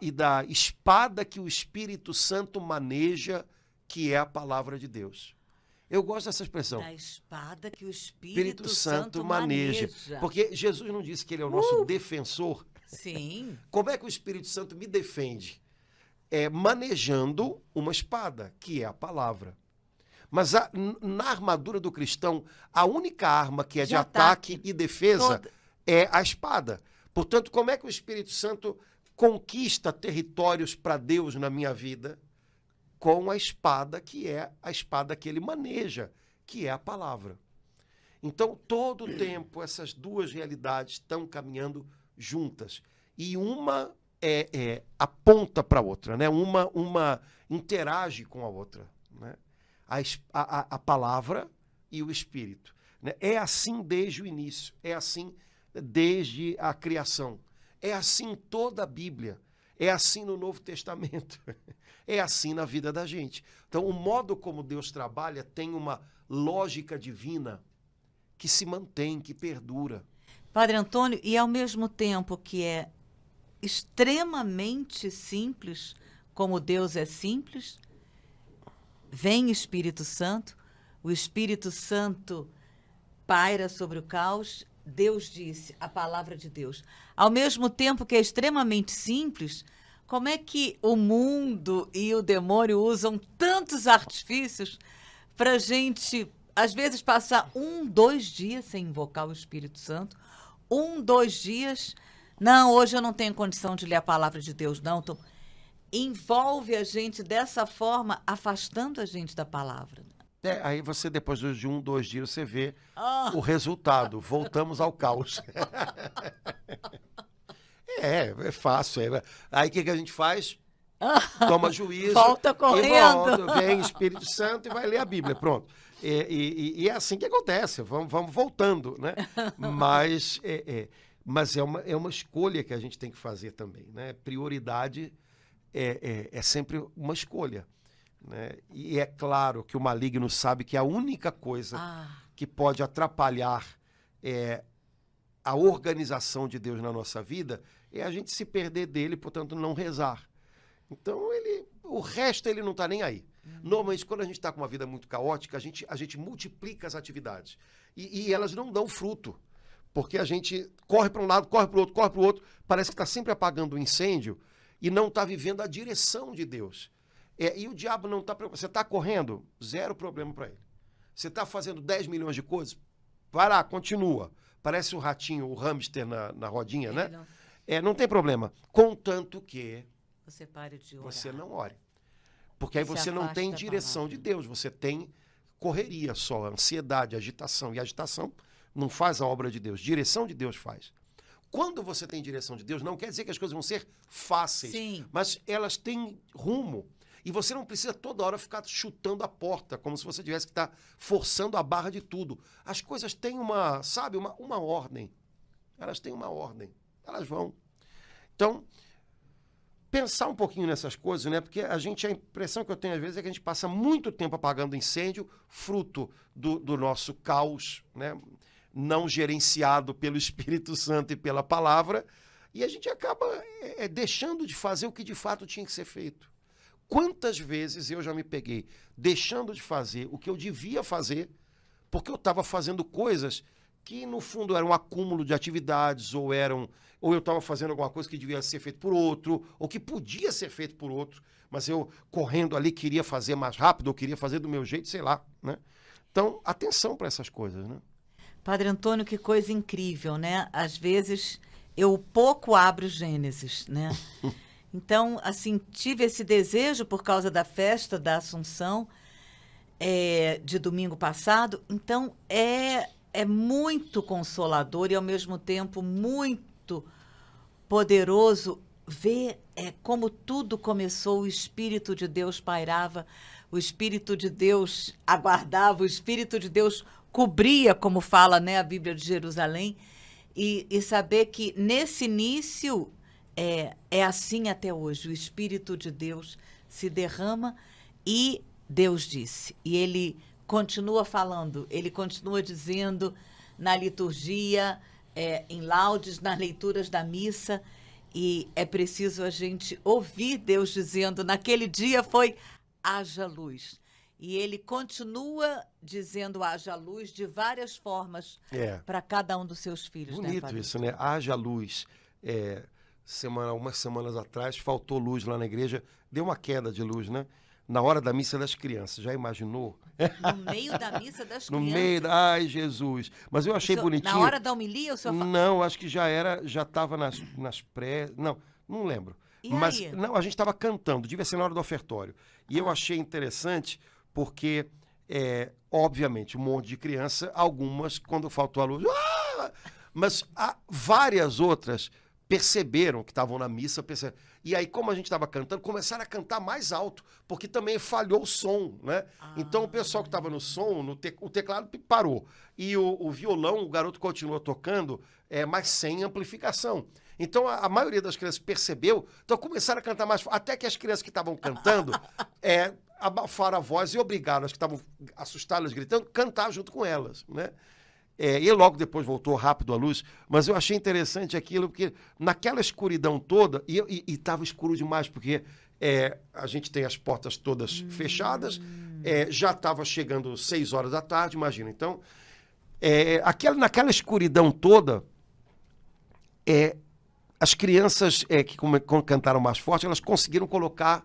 e da espada que o Espírito Santo maneja, que é a palavra de Deus. Eu gosto dessa expressão. Da espada que o Espírito, Espírito Santo, Santo maneja. maneja. Porque Jesus não disse que ele é o nosso uh, defensor. Sim. Como é que o Espírito Santo me defende? É manejando uma espada, que é a palavra. Mas a, na armadura do cristão, a única arma que é de, de ataque, ataque, e defesa Toda. é a espada. Portanto, como é que o Espírito Santo conquista territórios para Deus na minha vida? Com a espada, que é a espada que ele maneja, que é a palavra. Então, todo o tempo, essas duas realidades estão caminhando juntas. E uma é, é aponta para a outra, né? uma, uma interage com a outra. Né? a, a, a palavra e o Espírito. Né? É assim desde o início, é assim desde a criação, é assim toda a Bíblia, é assim no Novo Testamento, [laughs] é assim na vida da gente. Então, o modo como Deus trabalha tem uma lógica divina que se mantém, que perdura. Padre Antônio, e ao mesmo tempo que é extremamente simples, como Deus é simples, Vem Espírito Santo, o Espírito Santo paira sobre o caos. Deus disse, a palavra de Deus. Ao mesmo tempo que é extremamente simples, como é que o mundo e o demônio usam tantos artifícios para gente, às vezes, passar um, dois dias sem invocar o Espírito Santo? Um, dois dias. Não, hoje eu não tenho condição de ler a palavra de Deus, não. Tô envolve a gente dessa forma, afastando a gente da palavra. É, aí você, depois de um, dois dias, você vê oh. o resultado. Voltamos ao caos. [laughs] é, é fácil. É. Aí o que, que a gente faz? [laughs] Toma juízo. Volta correndo. Volta, vem Espírito Santo e vai ler a Bíblia. Pronto. E, e, e é assim que acontece. Vamos, vamos voltando, né? [laughs] Mas, é, é, mas é, uma, é uma escolha que a gente tem que fazer também, né? Prioridade é, é, é sempre uma escolha. Né? E é claro que o maligno sabe que a única coisa ah. que pode atrapalhar é, a organização de Deus na nossa vida é a gente se perder dele, portanto, não rezar. Então, ele, o resto ele não está nem aí. Uhum. Normalmente, quando a gente está com uma vida muito caótica, a gente, a gente multiplica as atividades. E, e elas não dão fruto. Porque a gente corre para um lado, corre para o outro, corre para o outro, parece que está sempre apagando o um incêndio, e não está vivendo a direção de Deus. É, e o diabo não está preocupado. Você está correndo? Zero problema para ele. Você está fazendo 10 milhões de coisas? Para, continua. Parece o ratinho, o hamster na, na rodinha, né? Não... É, não tem problema. Contanto que você pare de orar. Você não ore. Porque aí você não tem direção de Deus, você tem correria só, ansiedade, agitação. E agitação não faz a obra de Deus, direção de Deus faz. Quando você tem direção de Deus, não quer dizer que as coisas vão ser fáceis, Sim. mas elas têm rumo. E você não precisa toda hora ficar chutando a porta, como se você tivesse que estar forçando a barra de tudo. As coisas têm uma, sabe, uma, uma ordem. Elas têm uma ordem. Elas vão. Então, pensar um pouquinho nessas coisas, né? Porque a gente, a impressão que eu tenho às vezes é que a gente passa muito tempo apagando incêndio, fruto do, do nosso caos, né? Não gerenciado pelo [laughs] Espírito Santo e pela palavra, e a gente acaba é, é, deixando de fazer o que de fato tinha que ser feito. Quantas vezes eu já me peguei deixando de fazer o que eu devia fazer, porque eu estava fazendo coisas que no fundo eram um acúmulo de atividades ou eram ou eu estava fazendo alguma coisa que devia ser feito por outro ou que podia ser feito por outro, mas eu correndo ali queria fazer mais rápido ou queria fazer do meu jeito, sei lá, né? Então, atenção para essas coisas, né? Padre Antônio, que coisa incrível, né? Às vezes eu pouco abro Gênesis, né? [laughs] Então, assim, tive esse desejo por causa da festa da Assunção é, de domingo passado. Então, é, é muito consolador e, ao mesmo tempo, muito poderoso ver é, como tudo começou. O Espírito de Deus pairava, o Espírito de Deus aguardava, o Espírito de Deus cobria, como fala né, a Bíblia de Jerusalém. E, e saber que nesse início é, é assim até hoje. O Espírito de Deus se derrama e Deus disse. E ele continua falando, ele continua dizendo na liturgia, é, em laudes, nas leituras da missa. E é preciso a gente ouvir Deus dizendo: naquele dia foi haja luz. E ele continua dizendo haja luz de várias formas é. para cada um dos seus filhos. Né, Bonito né, isso, né? Haja luz. É, semana, algumas semanas atrás, faltou luz lá na igreja, deu uma queda de luz, né? Na hora da missa das crianças, já imaginou? No [laughs] meio da missa das no crianças? No meio, da... ai Jesus. Mas eu achei senhor, bonitinho. Na hora da homilia, o senhor Não, acho que já era, já estava nas, nas pré... Não, não lembro. E Mas aí? não, a gente estava cantando, devia ser na hora do ofertório. E ah. eu achei interessante porque, é, obviamente, um monte de criança, algumas, quando faltou a luz, ah! mas há várias outras perceberam que estavam na missa, perceberam. e aí, como a gente estava cantando, começaram a cantar mais alto, porque também falhou o som, né? Ah. Então o pessoal que estava no som, no te... o teclado parou. E o, o, violão, o garoto continuou tocando, é, mas sem amplificação. Então a, a, maioria das crianças percebeu, então começaram a cantar mais até que as crianças que estavam cantando [laughs] é, abafaram a voz e obrigaram as que estavam assustadas, gritando, cantar junto com elas, né? É, e logo depois voltou rápido a luz, mas eu achei interessante aquilo, porque naquela escuridão toda, e estava escuro demais, porque é, a gente tem as portas todas hum. fechadas, é, já estava chegando seis horas da tarde, imagina. Então, é, aquela, naquela escuridão toda, é, as crianças é, que cantaram mais forte, elas conseguiram colocar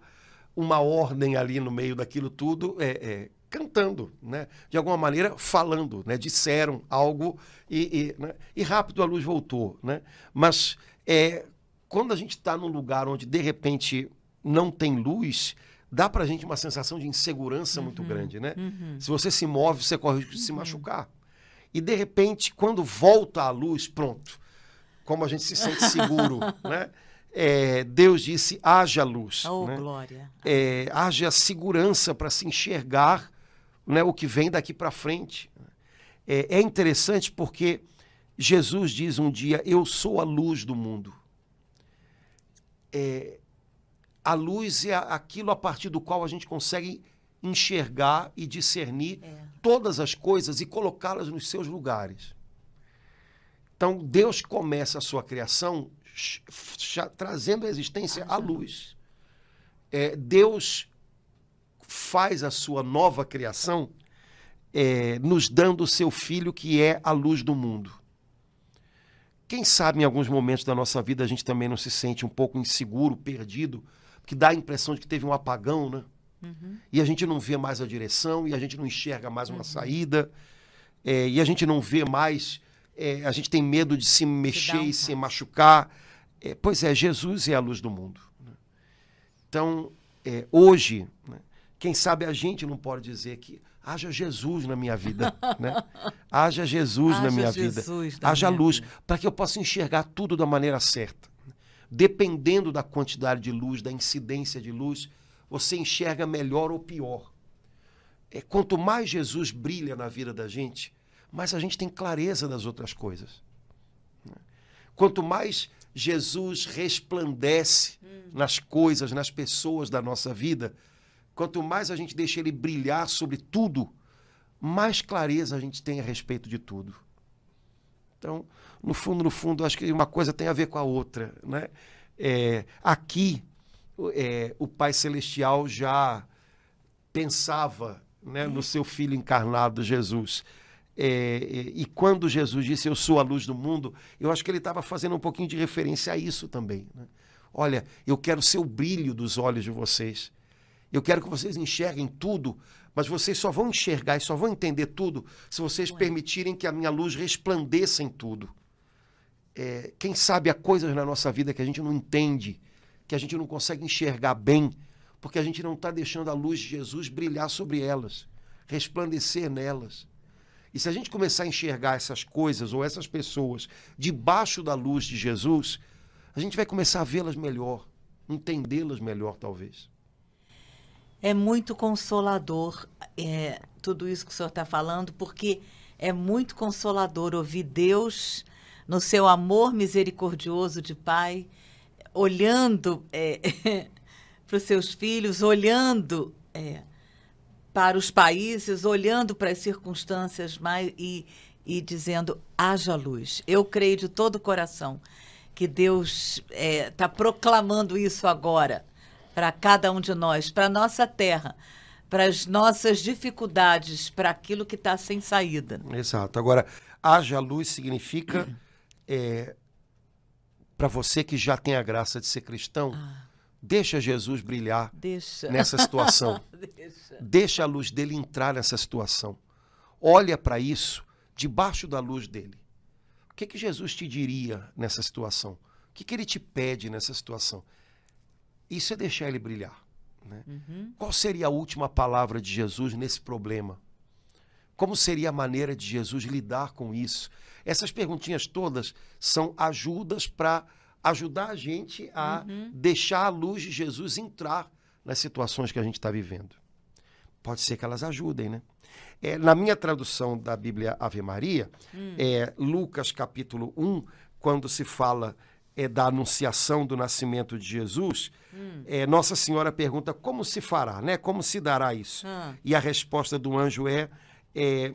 uma ordem ali no meio daquilo tudo, é, é, cantando, né? De alguma maneira falando, né? Disseram algo e, e, né? e rápido a luz voltou, né? Mas é, quando a gente está num lugar onde de repente não tem luz, dá para a gente uma sensação de insegurança uhum, muito grande, né? Uhum. Se você se move, você corre risco de se uhum. machucar. E de repente, quando volta a luz, pronto. Como a gente se sente seguro, [laughs] né? É, Deus disse: haja luz. Oh, né? glória. É, haja segurança para se enxergar né, o que vem daqui para frente. É, é interessante porque Jesus diz um dia: Eu sou a luz do mundo. É, a luz é aquilo a partir do qual a gente consegue enxergar e discernir é. todas as coisas e colocá-las nos seus lugares. Então, Deus começa a sua criação trazendo à existência a luz. É, Deus faz a sua nova criação é, nos dando o seu filho que é a luz do mundo. Quem sabe em alguns momentos da nossa vida a gente também não se sente um pouco inseguro, perdido, porque dá a impressão de que teve um apagão, né? Uhum. E a gente não vê mais a direção, e a gente não enxerga mais uma uhum. saída, é, e a gente não vê mais, é, a gente tem medo de se mexer um e se machucar. É, pois é, Jesus é a luz do mundo. Né? Então, é, hoje, né, quem sabe a gente não pode dizer que haja Jesus na minha vida, né? [laughs] Haja Jesus haja na minha Jesus vida. Haja minha luz, para que eu possa enxergar tudo da maneira certa. Dependendo da quantidade de luz, da incidência de luz, você enxerga melhor ou pior. É, quanto mais Jesus brilha na vida da gente, mais a gente tem clareza das outras coisas. Né? Quanto mais Jesus resplandece hum. nas coisas, nas pessoas da nossa vida, quanto mais a gente deixa ele brilhar sobre tudo, mais clareza a gente tem a respeito de tudo. Então, no fundo, no fundo, acho que uma coisa tem a ver com a outra. Né? É, aqui, é, o Pai Celestial já pensava né, no seu Filho encarnado, Jesus. É, é, e quando Jesus disse eu sou a luz do mundo, eu acho que ele estava fazendo um pouquinho de referência a isso também. Né? Olha, eu quero ser o brilho dos olhos de vocês. Eu quero que vocês enxerguem tudo, mas vocês só vão enxergar e só vão entender tudo se vocês permitirem que a minha luz resplandeça em tudo. É, quem sabe há coisas na nossa vida que a gente não entende, que a gente não consegue enxergar bem, porque a gente não está deixando a luz de Jesus brilhar sobre elas, resplandecer nelas. E se a gente começar a enxergar essas coisas ou essas pessoas debaixo da luz de Jesus, a gente vai começar a vê-las melhor, entendê-las melhor, talvez. É muito consolador é, tudo isso que o senhor está falando, porque é muito consolador ouvir Deus, no seu amor misericordioso de Pai, olhando é, [laughs] para os seus filhos, olhando é, para os países, olhando para as circunstâncias mais e, e dizendo: haja luz. Eu creio de todo o coração que Deus está é, tá proclamando isso agora para cada um de nós, para a nossa terra, para as nossas dificuldades, para aquilo que está sem saída. Exato. Agora, haja luz significa, é, para você que já tem a graça de ser cristão, ah Deixa Jesus brilhar Deixa. nessa situação. [laughs] Deixa. Deixa a luz dele entrar nessa situação. Olha para isso debaixo da luz dele. O que, que Jesus te diria nessa situação? O que, que ele te pede nessa situação? Isso é deixar ele brilhar. Né? Uhum. Qual seria a última palavra de Jesus nesse problema? Como seria a maneira de Jesus lidar com isso? Essas perguntinhas todas são ajudas para ajudar a gente a uhum. deixar a luz de Jesus entrar nas situações que a gente está vivendo. Pode ser que elas ajudem, né? É, na minha tradução da Bíblia Ave Maria, hum. é, Lucas capítulo 1, quando se fala é, da anunciação do nascimento de Jesus, hum. é, Nossa Senhora pergunta como se fará, né? Como se dará isso? Ah. E a resposta do anjo é, é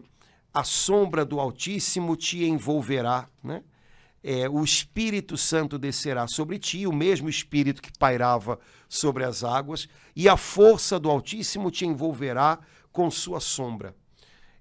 a sombra do Altíssimo te envolverá, né? É, o Espírito Santo descerá sobre ti, o mesmo Espírito que pairava sobre as águas, e a força do Altíssimo te envolverá com sua sombra.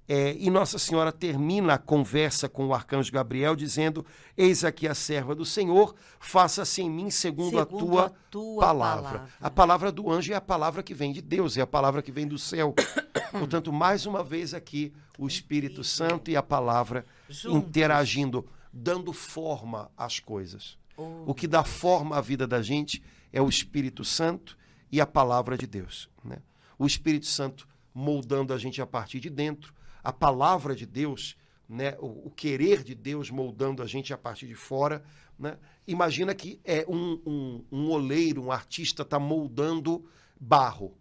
É, e Nossa Senhora termina a conversa com o arcanjo Gabriel dizendo: Eis aqui a serva do Senhor, faça-se em mim segundo, segundo a, tua a tua, palavra. palavra. A palavra do anjo é a palavra que vem de Deus, é a palavra que vem do céu. [coughs] Portanto, mais uma vez aqui, o Espírito Santo e a palavra Juntos. interagindo dando forma às coisas. Oh, o que dá forma à vida da gente é o Espírito Santo e a palavra de Deus. Né? O Espírito Santo moldando a gente a partir de dentro, a palavra de Deus, né? o, o querer de Deus moldando a gente a partir de fora. Né? Imagina que é um, um, um oleiro, um artista está moldando barro.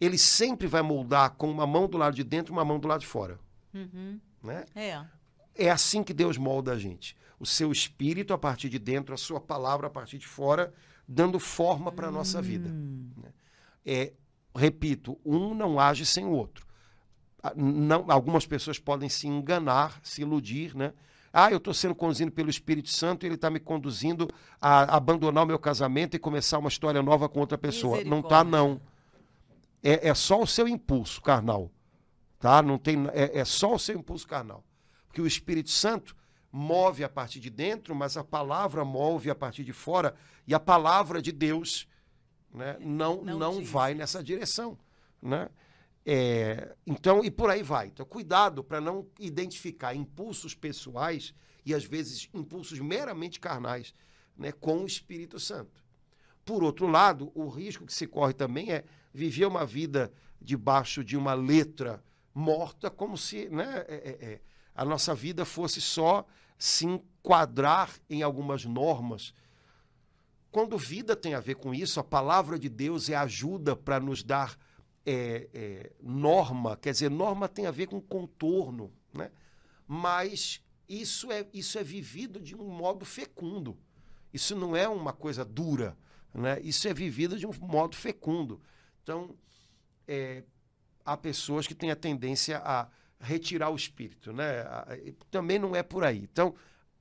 Ele sempre vai moldar com uma mão do lado de dentro e uma mão do lado de fora. Uhum. Né? É. É assim que Deus molda a gente. O seu espírito a partir de dentro, a sua palavra a partir de fora, dando forma para a nossa hum. vida. Né? É, repito, um não age sem o outro. Não, algumas pessoas podem se enganar, se iludir, né? Ah, eu estou sendo conduzido pelo Espírito Santo e ele está me conduzindo a abandonar o meu casamento e começar uma história nova com outra pessoa. Não está, não. É, é, só o seu impulso carnal. Tá? Não tem, é, é só o seu impulso carnal. Porque o Espírito Santo move a partir de dentro, mas a palavra move a partir de fora. E a palavra de Deus né, não, não, não vai nessa direção. Né? É, então, e por aí vai. Então, cuidado para não identificar impulsos pessoais e, às vezes, impulsos meramente carnais né, com o Espírito Santo. Por outro lado, o risco que se corre também é viver uma vida debaixo de uma letra morta, como se né, é, é, é a nossa vida fosse só se enquadrar em algumas normas. Quando vida tem a ver com isso, a palavra de Deus é ajuda para nos dar é, é, norma, quer dizer, norma tem a ver com contorno, né? mas isso é, isso é vivido de um modo fecundo. Isso não é uma coisa dura, né? Isso é vivido de um modo fecundo. Então, é, há pessoas que têm a tendência a retirar o espírito, né? Também não é por aí. Então,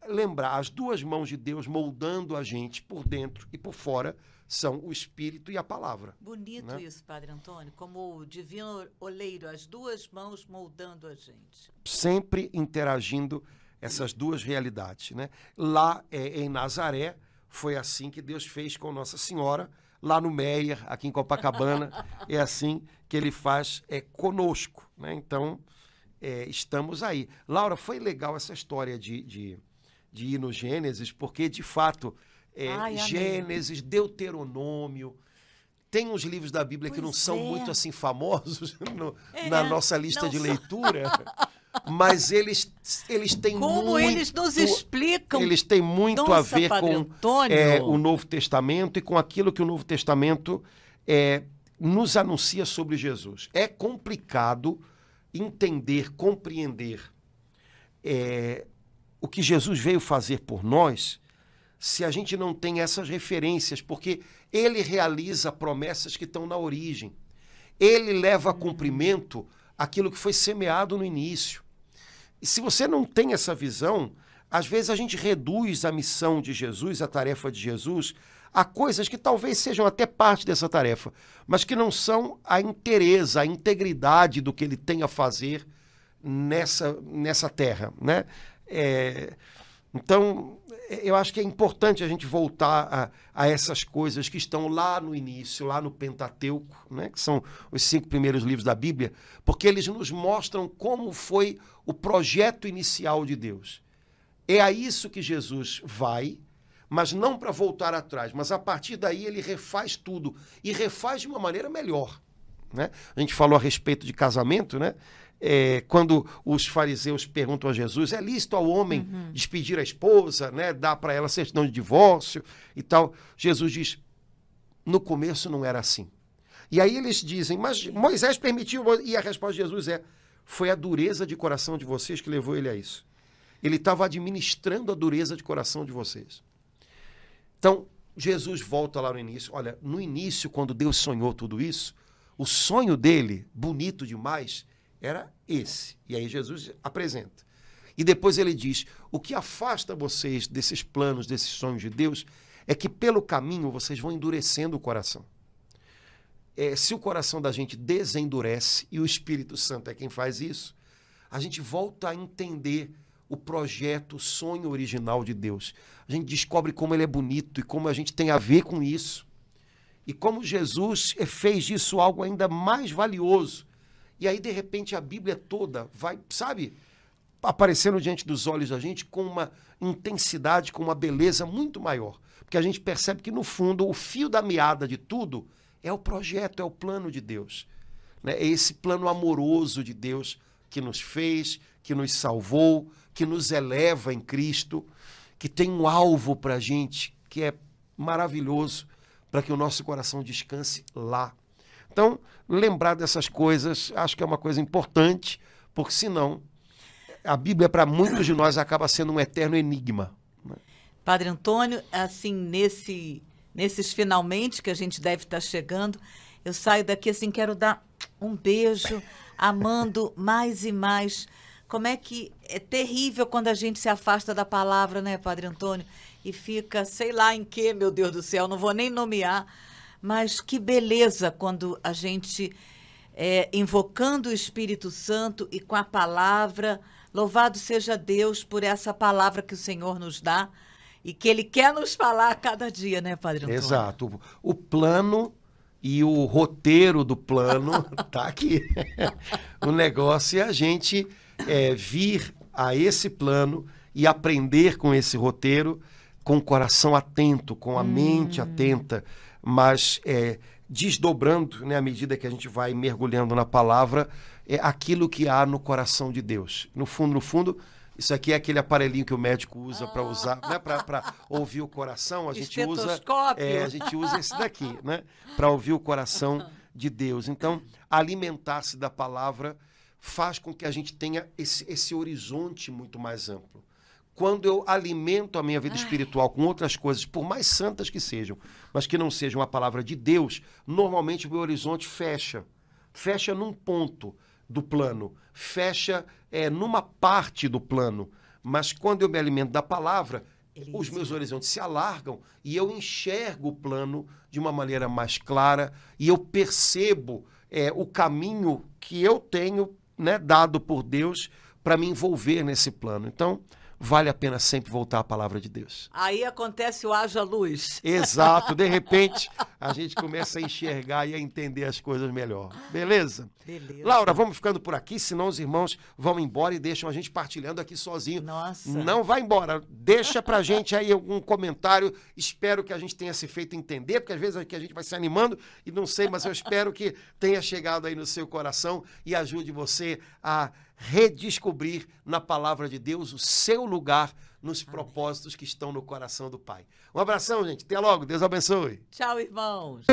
lembrar as duas mãos de Deus moldando a gente por dentro e por fora são o espírito e a palavra. Bonito né? isso, Padre Antônio, como o divino oleiro, as duas mãos moldando a gente. Sempre interagindo essas duas realidades, né? Lá é, em Nazaré foi assim que Deus fez com Nossa Senhora, lá no Meier, aqui em Copacabana, [laughs] é assim que ele faz é conosco, né? Então, é, estamos aí. Laura, foi legal essa história de, de, de ir no Gênesis, porque de fato é, Ai, Gênesis, Deuteronômio. Tem uns livros da Bíblia pois que não são é. muito assim famosos [laughs] no, é, na nossa lista de leitura. [laughs] mas eles, eles têm Como muito, eles nos explicam. Eles têm muito Nossa, a ver com é, o Novo Testamento e com aquilo que o Novo Testamento é, nos anuncia sobre Jesus. É complicado entender, compreender é, o que Jesus veio fazer por nós se a gente não tem essas referências, porque ele realiza promessas que estão na origem. Ele leva a cumprimento aquilo que foi semeado no início. E se você não tem essa visão, às vezes a gente reduz a missão de Jesus, a tarefa de Jesus, a coisas que talvez sejam até parte dessa tarefa, mas que não são a inteireza, a integridade do que ele tem a fazer nessa, nessa terra. Né? É, então, eu acho que é importante a gente voltar a, a, essas coisas que estão lá no início, lá no Pentateuco, né? que são os cinco primeiros livros da Bíblia, porque eles nos mostram como foi o projeto inicial de Deus. É a isso que Jesus vai, mas não para voltar atrás, mas a partir daí ele refaz tudo e refaz de uma maneira melhor. Né? A gente falou a respeito de casamento, né? é, quando os fariseus perguntam a Jesus, é lícito ao homem uhum. despedir a esposa, né, dar para ela certidão de divórcio e tal. Jesus diz, no começo não era assim. E aí eles dizem, mas Moisés permitiu, e a resposta de Jesus é, foi a dureza de coração de vocês que levou ele a isso. Ele estava administrando a dureza de coração de vocês. Então, Jesus volta lá no início. Olha, no início, quando Deus sonhou tudo isso, o sonho dele, bonito demais, era esse. E aí Jesus apresenta. E depois ele diz: o que afasta vocês desses planos, desses sonhos de Deus, é que pelo caminho vocês vão endurecendo o coração. É, se o coração da gente desendurece, e o Espírito Santo é quem faz isso, a gente volta a entender o projeto, o sonho original de Deus. A gente descobre como ele é bonito e como a gente tem a ver com isso. E como Jesus fez disso algo ainda mais valioso e aí, de repente, a Bíblia toda vai, sabe, aparecendo diante dos olhos da gente com uma intensidade, com uma beleza muito maior. Porque a gente percebe que, no fundo, o fio da meada de tudo é o projeto, é o plano de Deus. Né? É esse plano amoroso de Deus que nos fez, que nos salvou, que nos eleva em Cristo, que tem um alvo para a gente que é maravilhoso, para que o nosso coração descanse lá. Então, lembrar dessas coisas acho que é uma coisa importante, porque senão a Bíblia, para muitos de nós, acaba sendo um eterno enigma. Né? Padre Antônio, assim, nesse, nesses finalmente que a gente deve estar chegando, eu saio daqui assim, quero dar um beijo, amando mais e mais. Como é que é terrível quando a gente se afasta da palavra, né, Padre Antônio? E fica, sei lá em que, meu Deus do céu, não vou nem nomear, mas que beleza quando a gente, é, invocando o Espírito Santo e com a palavra, louvado seja Deus por essa palavra que o Senhor nos dá e que Ele quer nos falar a cada dia, né, Padre Antônio? Exato. O plano e o roteiro do plano [laughs] tá aqui. [laughs] o negócio é a gente é, vir a esse plano e aprender com esse roteiro com o coração atento, com a hum. mente atenta mas é, desdobrando, né, à medida que a gente vai mergulhando na palavra, é aquilo que há no coração de Deus. No fundo, no fundo, isso aqui é aquele aparelhinho que o médico usa para usar, né, para ouvir o coração. A gente usa, é, a gente usa esse daqui, né, para ouvir o coração de Deus. Então, alimentar-se da palavra faz com que a gente tenha esse, esse horizonte muito mais amplo. quando eu alimento a minha vida Ai. espiritual com outras coisas, por mais santas que sejam, mas que não sejam a palavra de Deus, normalmente o meu horizonte fecha. Fecha num ponto do plano, fecha é, numa parte do plano. Mas quando eu me alimento da palavra, Ele os meus horizontes se alargam e eu enxergo o plano de uma maneira mais clara e eu percebo é, o caminho que eu tenho né, dado por Deus para me envolver nesse plano. Então, vale a pena sempre voltar à palavra de Deus. Aí acontece o haja luz. Exato, de repente [laughs] a gente começa a enxergar e a entender as coisas melhor. Beleza? Beleza. Laura, vamos ficando por aqui, senão os irmãos vão embora e deixam a gente partilhando aqui sozinho. Nossa. Não vai embora. Deixa pra gente aí algum comentário. Espero que a gente tenha se feito entender, porque às vezes aqui a gente vai se animando e não sei, mas eu espero que tenha chegado aí no seu coração e ajude você a redescobrir na palavra de Deus o seu lugar nos propósitos que estão no coração do Pai. Um abração, gente. Até logo. Deus abençoe. Tchau, irmãos.